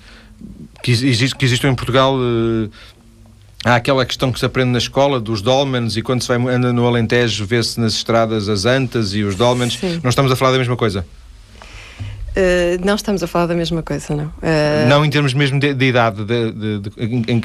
Speaker 1: que, exist, que existem em Portugal. Uh, há aquela questão que se aprende na escola dos dolmens e quando se vai anda no Alentejo vê-se nas estradas as antas e os dolmens. Sim. Não estamos a falar da mesma coisa?
Speaker 3: Uh, não estamos a falar da mesma coisa, não.
Speaker 1: Uh... Não em termos mesmo de, de idade, de, de, de em, em,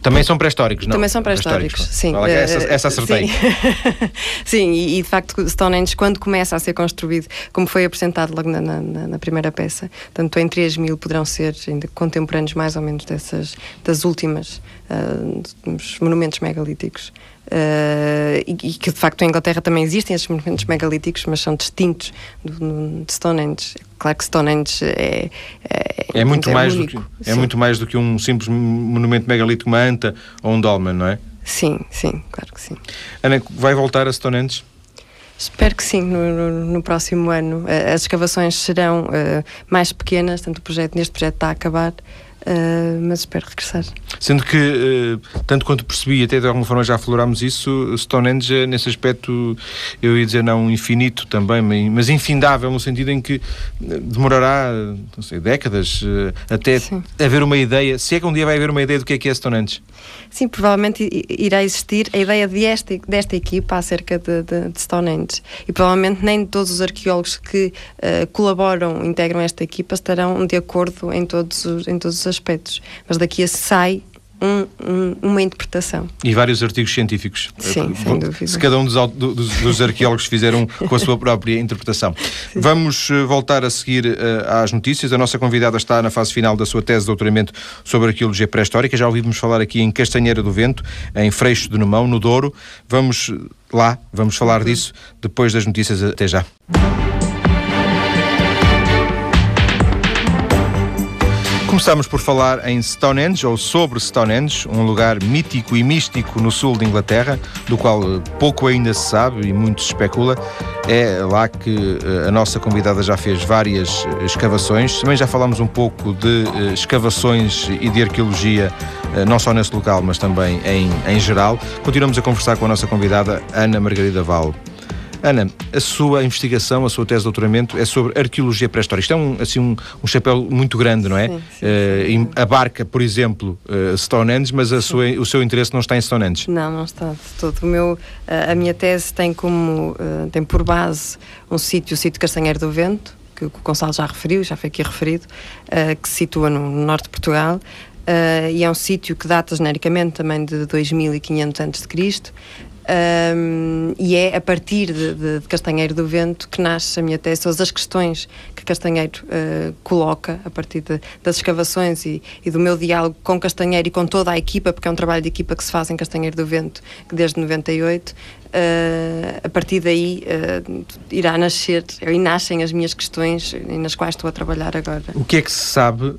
Speaker 1: também são pré-históricos, não?
Speaker 3: Também são pré-históricos, sim.
Speaker 1: essa, essa acertei.
Speaker 3: Sim, sim e, e, de facto Stonehenge, quando começa a ser construído, como foi apresentado logo na, na, na primeira peça, tanto em 3 mil poderão ser ainda contemporâneos mais ou menos dessas, das últimas, uh, dos monumentos megalíticos Uh, e, e, que de facto em Inglaterra também existem esses monumentos megalíticos, mas são distintos do, do, de Stonehenge. Claro que Stonehenge é,
Speaker 1: é, é muito é mais único. do que é muito mais do que um simples monumento megalítico, uma anta ou um dolmen, não é?
Speaker 3: Sim, sim, claro que sim.
Speaker 1: Ana, vai voltar a Stonehenge?
Speaker 3: Espero que sim, no, no, no, próximo ano. As escavações serão uh, mais pequenas, tanto o projeto, neste projeto está a acabar, Uh, mas espero regressar.
Speaker 1: Sendo que, uh, tanto quanto percebi, até de alguma forma já aflorámos isso, Stonehenge, nesse aspecto, eu ia dizer não infinito também, mas infindável, no sentido em que demorará, não sei, décadas uh, até Sim. haver uma ideia, se é que um dia vai haver uma ideia do que é que é Stonehenge.
Speaker 3: Sim, provavelmente irá existir a ideia desta, desta equipa acerca de, de, de Stonehenge. E provavelmente nem todos os arqueólogos que colaboram, integram esta equipa, estarão de acordo em todos os, em todos os aspectos. Mas daqui a sai um, um, uma interpretação.
Speaker 1: E vários artigos científicos.
Speaker 3: Sim, sem dúvida.
Speaker 1: Se cada um dos, dos, dos arqueólogos fizeram com a sua própria interpretação. Sim. Vamos uh, voltar a seguir uh, às notícias. A nossa convidada está na fase final da sua tese de doutoramento sobre arqueologia pré-histórica. Já ouvimos falar aqui em Castanheira do Vento, em Freixo de Numão, no Douro. Vamos lá, vamos falar uhum. disso depois das notícias. Até já. Começamos por falar em Stonehenge, ou sobre Stonehenge, um lugar mítico e místico no sul de Inglaterra, do qual eh, pouco ainda se sabe e muito se especula. É lá que eh, a nossa convidada já fez várias eh, escavações. Também já falámos um pouco de escavações e de arqueologia, não só nesse local, mas também em, em geral. Continuamos a conversar com a nossa convidada, Ana Margarida Val. Ana, a sua investigação, a sua tese de doutoramento é sobre arqueologia pré-histórica. Isto é um, assim, um, um, chapéu muito grande, não é? Sim, sim, uh, abarca, por exemplo, uh, Stonehenge, mas sua, o seu interesse não está em Stonehenge.
Speaker 3: Não, não está de todo. O meu, uh, a minha tese tem como tem por base um sítio, o sítio Castanheiro do Vento, que o Gonçalo já referiu, já foi aqui referido, que se situa no, no norte de Portugal. Uh, e é um sítio que data genericamente também de 2500 a.C. Um, e é a partir de, de, de, Castanheiro do Vento que nasce a minha tese, todas as questões que Castanheiro uh, coloca a partir de, das escavações e, e, do meu diálogo com Castanheiro e com toda a equipa, porque é um trabalho de equipa que se faz em Castanheiro do Vento desde 98. Uh, ah, a partir daí uh, irá nascer, e nascem as minhas questões nas quais estou a trabalhar agora.
Speaker 1: O que é que se sabe?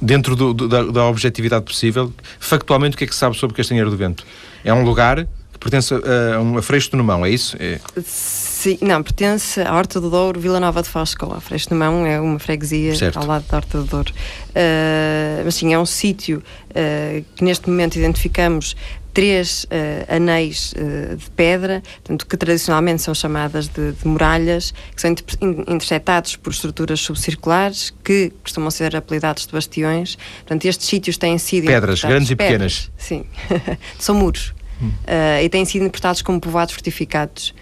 Speaker 1: Dentro do, do, da, da, objetividade possível, factualmente o que é que se sabe sobre Castanheiro do Vento? É um lugar que pertence a, um Freixo do Numão, é isso? É...
Speaker 3: Sim, não, pertence à Horta do Douro, Vila Nova de Foscoa. Freixo do Numão é uma freguesia certo. ao lado da Horta do Douro. Uh, mas sim, é um sítio uh, que neste momento identificamos três uh, anéis uh, de pedra, portanto, que tradicionalmente são chamadas de, de muralhas, que são inter interceptados por estruturas subcirculares, que costumam ser apelidados de bastiões. Portanto, estes sítios têm sido.
Speaker 1: Pedras, grandes pedras,
Speaker 3: e pequenas. Sim, são muros. Hum. Uh, e têm sido interpretados como povoados fortificados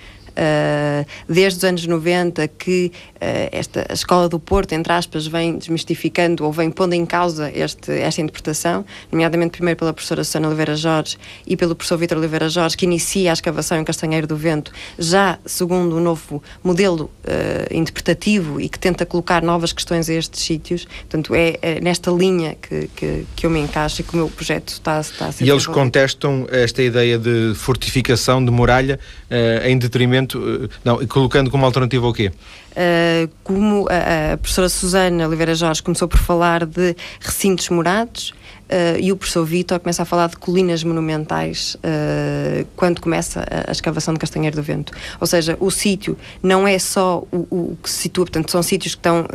Speaker 3: desde os anos 90 que uh, esta a Escola do Porto, entre aspas, vem desmistificando ou vem pondo em causa este, esta interpretação, nomeadamente primeiro pela professora Susana Oliveira Jorge e pelo professor Vítor Oliveira Jorge, que inicia a escavação em Castanheiro do Vento, já segundo um novo modelo uh, interpretativo e que tenta colocar novas questões a estes sítios. Portanto, é, é nesta linha que, que, que, eu me encaixo e que o meu projeto está, está a ser
Speaker 1: E eles contestam esta ideia de fortificação, de muralha, em detrimento eh, não, colocando como alternativa o quê?
Speaker 3: Uh, como a, a, professora Susana Oliveira Jorge começou por falar de recintos morados uh, e o professor Vitor começa a falar de colinas monumentais uh, quando começa a, a, escavação de Castanheiro do Vento. Ou seja, o sítio não é só o, o, que se situa, portanto, são sítios que estão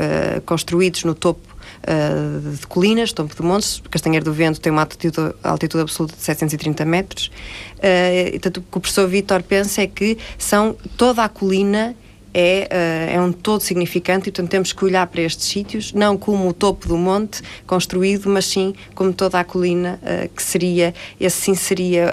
Speaker 3: construídos no topo Uh, de colinas, topo de montes. Castanheiro do Vento tem uma altitude, altitude absoluta de 730 metros. Uh, portanto, o que o professor Vítor pensa é que são toda a colina é, uh, é um todo significante e, portanto, temos que olhar para estes sítios, não como o topo do monte construído, mas sim como toda a colina, uh, que seria, esse sim seria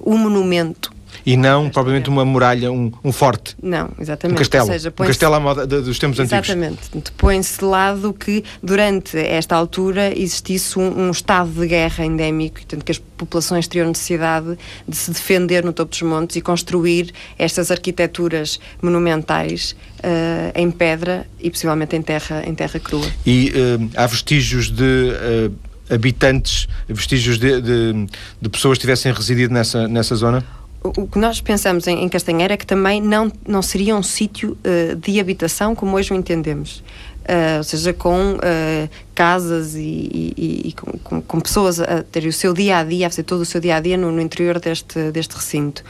Speaker 3: uh, o monumento
Speaker 1: e não propriamente uma muralha, um, um forte.
Speaker 3: Não, exatamente.
Speaker 1: Um castelo. Seja, um castelo à moda dos tempos
Speaker 3: exatamente.
Speaker 1: antigos.
Speaker 3: Exatamente. Põe-se de lado que durante esta altura existisse um, um, estado de guerra endémico, portanto que as populações teriam necessidade de se defender no topo dos montes e construir estas arquiteturas monumentais uh, em pedra e possivelmente em terra, em terra crua.
Speaker 1: E uh, há vestígios de uh, habitantes, vestígios de, de, de pessoas que tivessem residido nessa, nessa zona?
Speaker 3: O que nós pensamos em, em Castanheira é que também não, não seria um sítio uh, de habitação como hoje o entendemos. Uh, ou seja, com uh, casas e, e, e com, com, pessoas a terem o seu dia a dia, a fazer todo o seu dia a dia no, no interior deste, deste recinto.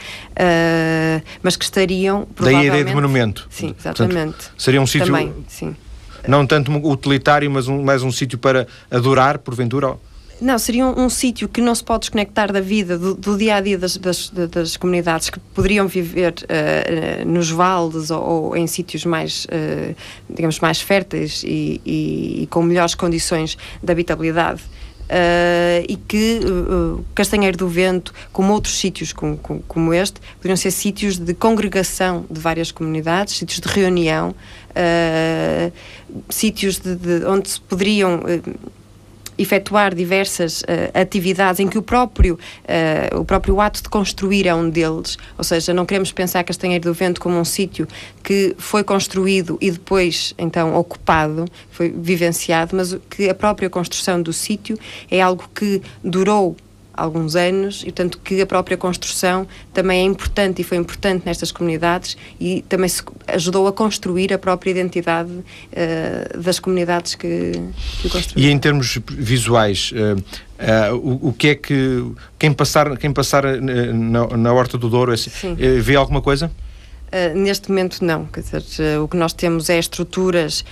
Speaker 3: Mas que estariam.
Speaker 1: Daí a ideia de monumento.
Speaker 3: Sim, exatamente. Portanto,
Speaker 1: seria um sítio. Também, sim. Não tanto utilitário, mas um, mais um sítio para adorar, porventura?
Speaker 3: Não, seria um, um sítio que não se pode desconectar da vida, do, dia a dia das, das, das, comunidades que poderiam viver uh, nos vales ou, ou em sítios mais, uh, digamos, mais férteis e, e, e, com melhores condições de habitabilidade. Uh, e que uh, Castanheiro do Vento, como outros sítios como, como, como, este, poderiam ser sítios de congregação de várias comunidades, sítios de reunião, uh, sítios de, de, onde se poderiam efetuar diversas uh, atividades em que o próprio, uh, o próprio ato de construir é um deles, ou seja, não queremos pensar Castanheiro do Vento como um sítio que foi construído e depois, então, ocupado, foi vivenciado, mas que a própria construção do sítio é algo que durou alguns anos e tanto que a própria construção também é importante e foi importante nestas comunidades e também ajudou a construir a própria identidade uh, das comunidades que, que construíram.
Speaker 1: E em termos visuais, uh, uh, o, o, que é que quem passar, quem passar na, na Horta do Douro vê alguma coisa?
Speaker 3: Uh, neste momento não, quer dizer, uh, o que nós temos é estruturas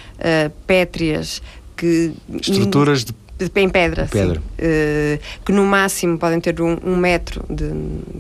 Speaker 3: pétreas que
Speaker 1: estruturas de
Speaker 3: em pedra, pedra. Uh, que no máximo podem ter um, um metro de,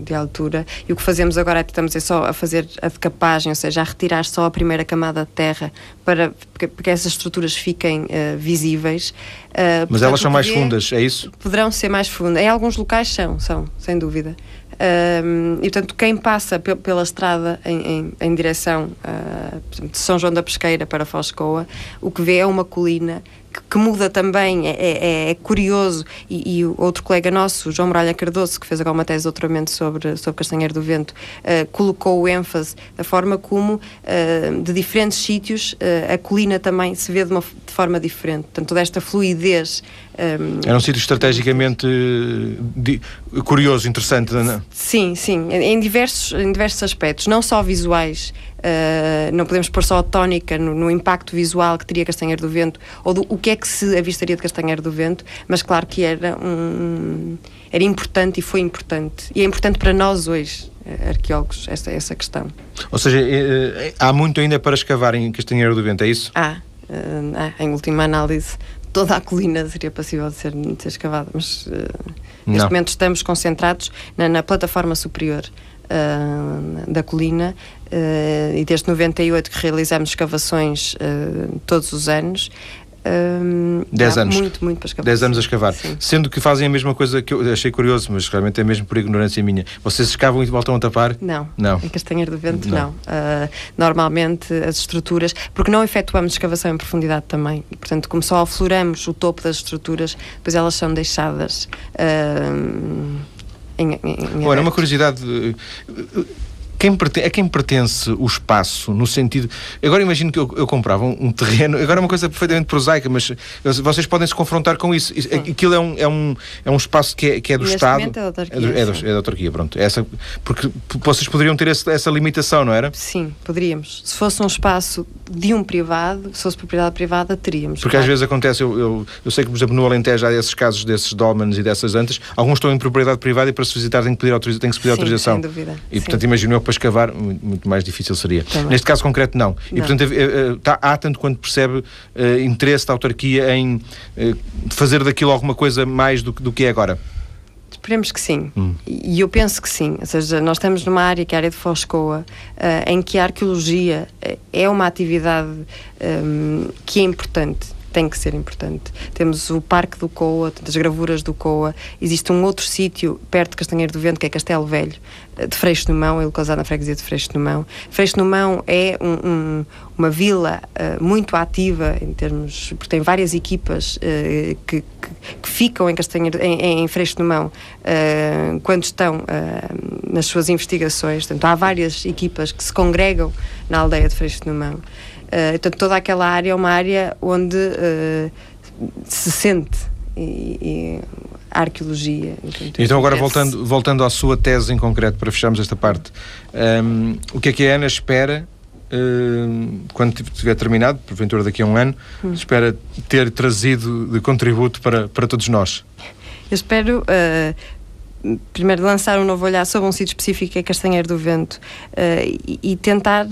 Speaker 3: de, altura. E o que fazemos agora é que estamos é só a fazer a decapagem, ou seja, a retirar só a primeira camada de terra para que essas estruturas fiquem uh, visíveis.
Speaker 1: Uh, Mas elas são mais fundas, é isso?
Speaker 3: Poderão ser mais fundas. Em alguns locais são, são, sem dúvida. Um, e portanto, quem passa pela estrada em, em, em direção uh, de São João da Pesqueira para Foscoa, o que vê é uma colina que, muda também, é, é, é curioso. E, e, outro colega nosso, João Muralha Cardoso, que fez agora uma tese de doutoramento sobre, sobre Castanheiro do Vento, uh, colocou o ênfase da forma como, uh, de diferentes sítios, uh, a colina também se vê de uma de forma diferente. Portanto, toda esta fluidez.
Speaker 1: Um, Era um sítio estrategicamente curioso, interessante, não é?
Speaker 3: Sim, sim, em diversos, em diversos aspectos, não só visuais. Uh, não podemos pôr só a tónica no, no, impacto visual que teria Castanheiro do Vento ou do, o que é que se avistaria de Castanheiro do Vento, mas claro que era um, era importante e foi importante e é importante para nós hoje eh, arqueólogos essa, essa questão.
Speaker 1: Ou seja, eh, há muito ainda para escavar em Castanheiro do Vento, é isso?
Speaker 3: Há, uh, em última análise toda a colina seria possível de ser, de ser escavada, mas uh, neste momento estamos concentrados na, na plataforma superior uh, da colina uh, e desde 98 que realizamos escavações todos os anos.
Speaker 1: 10 anos.
Speaker 3: Muito, muito para escavar.
Speaker 1: 10 anos a escavar. Sim. Sendo que fazem a mesma coisa que eu achei curioso, mas realmente é mesmo por ignorância minha. Vocês escavam e voltam a tapar?
Speaker 3: Não. Não. Em Castanheiro do Vento, não. não. Uh, normalmente as estruturas, porque não efetuamos escavação em profundidade também. E, portanto, como só afloramos o topo das estruturas, depois elas são deixadas. Uh, em, em,
Speaker 1: Ora, uma curiosidade. Quem pertence, a quem pertence o espaço, no sentido. Agora imagino que eu, eu comprava um, um, terreno. Agora é uma coisa perfeitamente prosaica, mas vocês podem se confrontar com isso. Aquilo é um, é um, é um espaço que é, que é do Estado. É
Speaker 3: da autarquia. É,
Speaker 1: do, é, do, é da autarquia, pronto. Essa, porque vocês poderiam ter esse, essa limitação, não era?
Speaker 3: Sim, poderíamos. Se fosse um espaço de um privado, se fosse propriedade privada, teríamos.
Speaker 1: Porque claro. às vezes acontece, eu, eu, eu, sei que, por exemplo, no Alentejo há esses casos desses dolmens e dessas antas, alguns estão em propriedade privada e para se visitar tem que, pedir autorização, tem que se pedir
Speaker 3: Sim,
Speaker 1: autorização.
Speaker 3: Sem dúvida.
Speaker 1: E Sim. portanto imagino eu para escavar muito mais difícil seria. Também. Neste caso concreto não. não. E portanto tá, há tanto quanto percebe uh, interesse da autarquia em fazer daquilo alguma coisa mais do, do que é agora.
Speaker 3: Esperemos que sim. Hum. E eu penso que sim. Ou seja, nós estamos numa área, que é a área de Foscoa, em que a arqueologia é uma atividade um, que é importante tem que ser importante. Temos o Parque do Coa, as gravuras do Coa. Existe um outro sítio perto de Castanheiro do Vento, que é Castelo Velho, de Freixo no Mão, é localizado na freguesia de Freixo no Mão. Freixo no Mão é um, um, uma vila uh, muito ativa em termos, porque tem várias equipas uh, que, que, que, ficam em Castanheiro, em, em Freixo no Mão uh, quando estão nas suas investigações. Portanto, há várias equipas que se congregam na aldeia de Freixo no Mão. Uh, toda aquela área é uma área onde uh, se sente e, e a arqueologia.
Speaker 1: Então, agora voltando, voltando à sua tese em concreto, para fecharmos esta parte, um, o que é que a Ana espera Uh, quando tiver terminado, porventura daqui a um ano, hum. espera ter trazido de contributo para, para todos nós?
Speaker 3: Eu espero. Uh, primeiro lançar um novo olhar sobre um sítio específico que é Castanheiro do Vento uh, e, e, tentar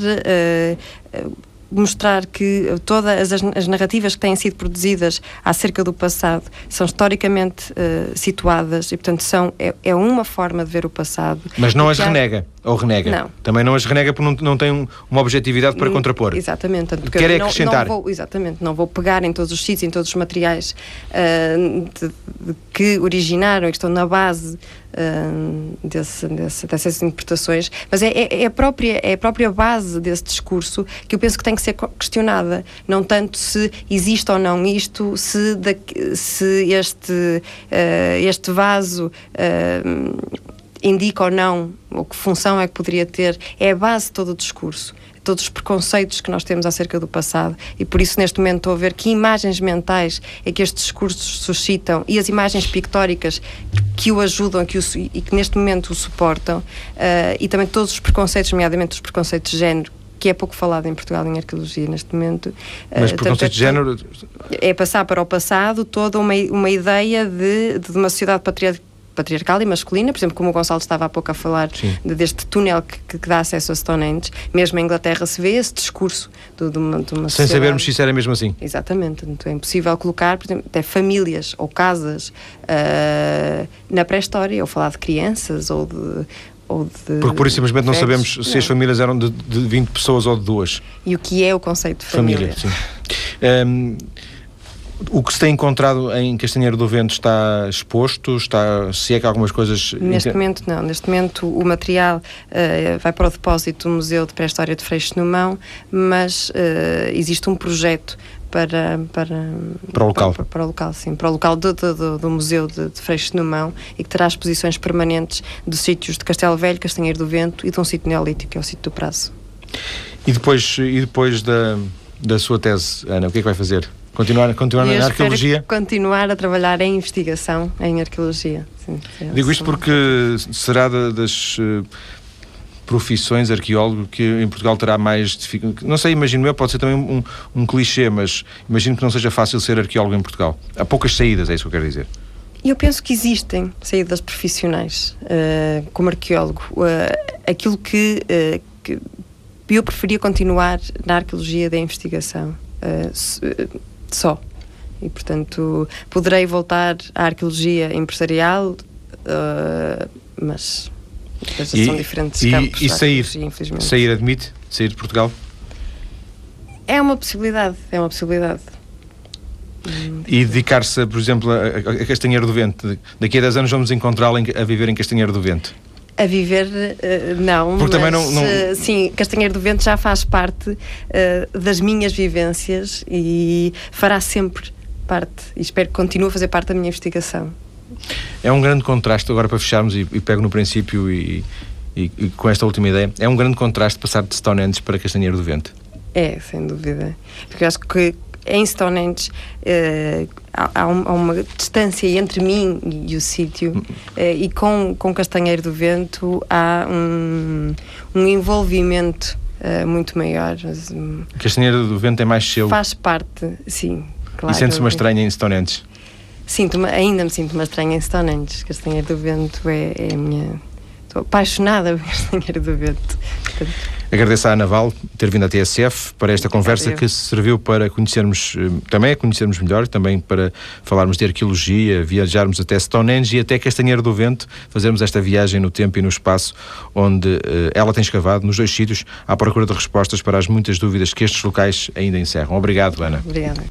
Speaker 3: mostrar que todas as, as, narrativas que têm sido produzidas acerca do passado são historicamente uh, situadas e, portanto, são, é, é, uma forma de ver o passado.
Speaker 1: Mas não as há... renega, ou renega?
Speaker 3: Não.
Speaker 1: Também não as renega porque não, não tem um, uma objetividade para hum, contrapor.
Speaker 3: Exatamente.
Speaker 1: Quer acrescentar.
Speaker 3: Não, não vou, exatamente. Não vou pegar em todos os sítios, em todos os materiais uh, de, de, que originaram e que estão na base uh, desse, desse, dessas interpretações, mas é, é, é, a própria, é a própria base desse discurso que eu penso que tem que ser questionada. Não tanto se existe ou não isto, se, da, se este, uh, este vaso indica ou não, ou que função é que poderia ter, é a base de todo o discurso todos os preconceitos que nós temos acerca do passado e por isso neste momento estou a ver que imagens mentais é que estes discursos suscitam e as imagens pictóricas que o ajudam que o, e que neste momento o suportam uh, e também todos os preconceitos, nomeadamente os preconceitos de género que é pouco falado em Portugal em arqueologia neste momento.
Speaker 1: Mas uh, preconceito de género...
Speaker 3: É passar para o passado toda uma, uma ideia de, de uma sociedade patriarcal patriarcal e masculina, por exemplo, como o Gonçalo estava há pouco a falar de, deste túnel que, que, dá acesso a Stonehenge, mesmo em Inglaterra se vê esse discurso de, de uma, de uma
Speaker 1: Sem sabermos se isso era mesmo assim.
Speaker 3: Exatamente, então é impossível colocar, por exemplo, até famílias ou casas uh, na pré-história, ou falar de crianças ou de,
Speaker 1: porque por isso simplesmente não sabemos se não. as famílias eram de, de 20 pessoas ou de duas.
Speaker 3: E o que é o conceito de família. família
Speaker 1: um, o que se tem encontrado em Castanheiro do Vento está exposto? Está, se é que algumas coisas.
Speaker 3: Neste momento, não. Neste momento, o material uh, vai para o depósito do Museu de Pré-História de Freixo no Mão, mas uh, existe um projeto para, para,
Speaker 1: para o local.
Speaker 3: Para, para, o local, sim, para o local do, do, do Museu de, de Freixo no Mão e que terá exposições permanentes dos sítios de Castelo Velho, Castanheiro do Vento e de um sítio neolítico, que é o sítio do Prazo.
Speaker 1: E depois, e depois da, da sua tese, Ana, o que é que vai fazer? Continuar, continuar na arqueologia?
Speaker 3: Continuar a trabalhar em investigação em arqueologia. Sim,
Speaker 1: sim, Digo isto porque será das uh, profissões arqueólogo que em Portugal terá mais dificuldade. Não sei, imagino eu, pode ser também um, um clichê, mas imagino que não seja fácil ser arqueólogo em Portugal. Há poucas saídas, é isso que eu quero dizer.
Speaker 3: Eu penso que existem saídas profissionais uh, como arqueólogo. Uh, aquilo que, que, eu preferia continuar na arqueologia da investigação só. E, portanto, poderei voltar à arqueologia empresarial, uh, mas e, são diferentes
Speaker 1: e,
Speaker 3: campos.
Speaker 1: E sair, sair admite? Sair de Portugal?
Speaker 3: É uma possibilidade, é uma possibilidade.
Speaker 1: E dedicar-se, por exemplo, a, a Castanheiro do Vento. Daqui a 10 anos vamos encontrá-lo a viver em Castanheiro do Vento.
Speaker 3: A viver, uh, não.
Speaker 1: Porque mas, também não, não... Uh,
Speaker 3: sim, Castanheiro do Vento já faz parte uh, das minhas vivências e fará sempre parte, e espero que continue a fazer parte da minha investigação.
Speaker 1: É um grande contraste, agora para fecharmos, e, e pego no princípio e, e, e, com esta última ideia, é um grande contraste passar de Stonehenge para Castanheiro do Vento.
Speaker 3: É, sem dúvida. Porque eu acho que em Stonehenge uh, há, há, uma distância entre mim e, o sítio uh, e com, com Castanheiro do Vento há um, um envolvimento uh, muito maior.
Speaker 1: Castanheiro do Vento é mais seu?
Speaker 3: Faz parte, sim. Claro.
Speaker 1: E sente-se uma estranha em Stonehenge?
Speaker 3: Sinto ainda me sinto uma estranha em Stonehenge. Castanheiro do Vento é, é a minha Estou apaixonada por Castanheiro do Vento.
Speaker 1: Agradeço à Ana Val ter vindo à TSF para esta conversa que serviu para conhecermos, eh, também a conhecermos melhor, também para falarmos de arqueologia, viajarmos até Stonehenge e até Castanheiro do Vento, fazermos esta viagem no tempo e no espaço onde uh, ela tem escavado, nos dois sítios, à procura de respostas para as muitas dúvidas que estes locais ainda encerram. Obrigado, Ana.
Speaker 3: Obrigada.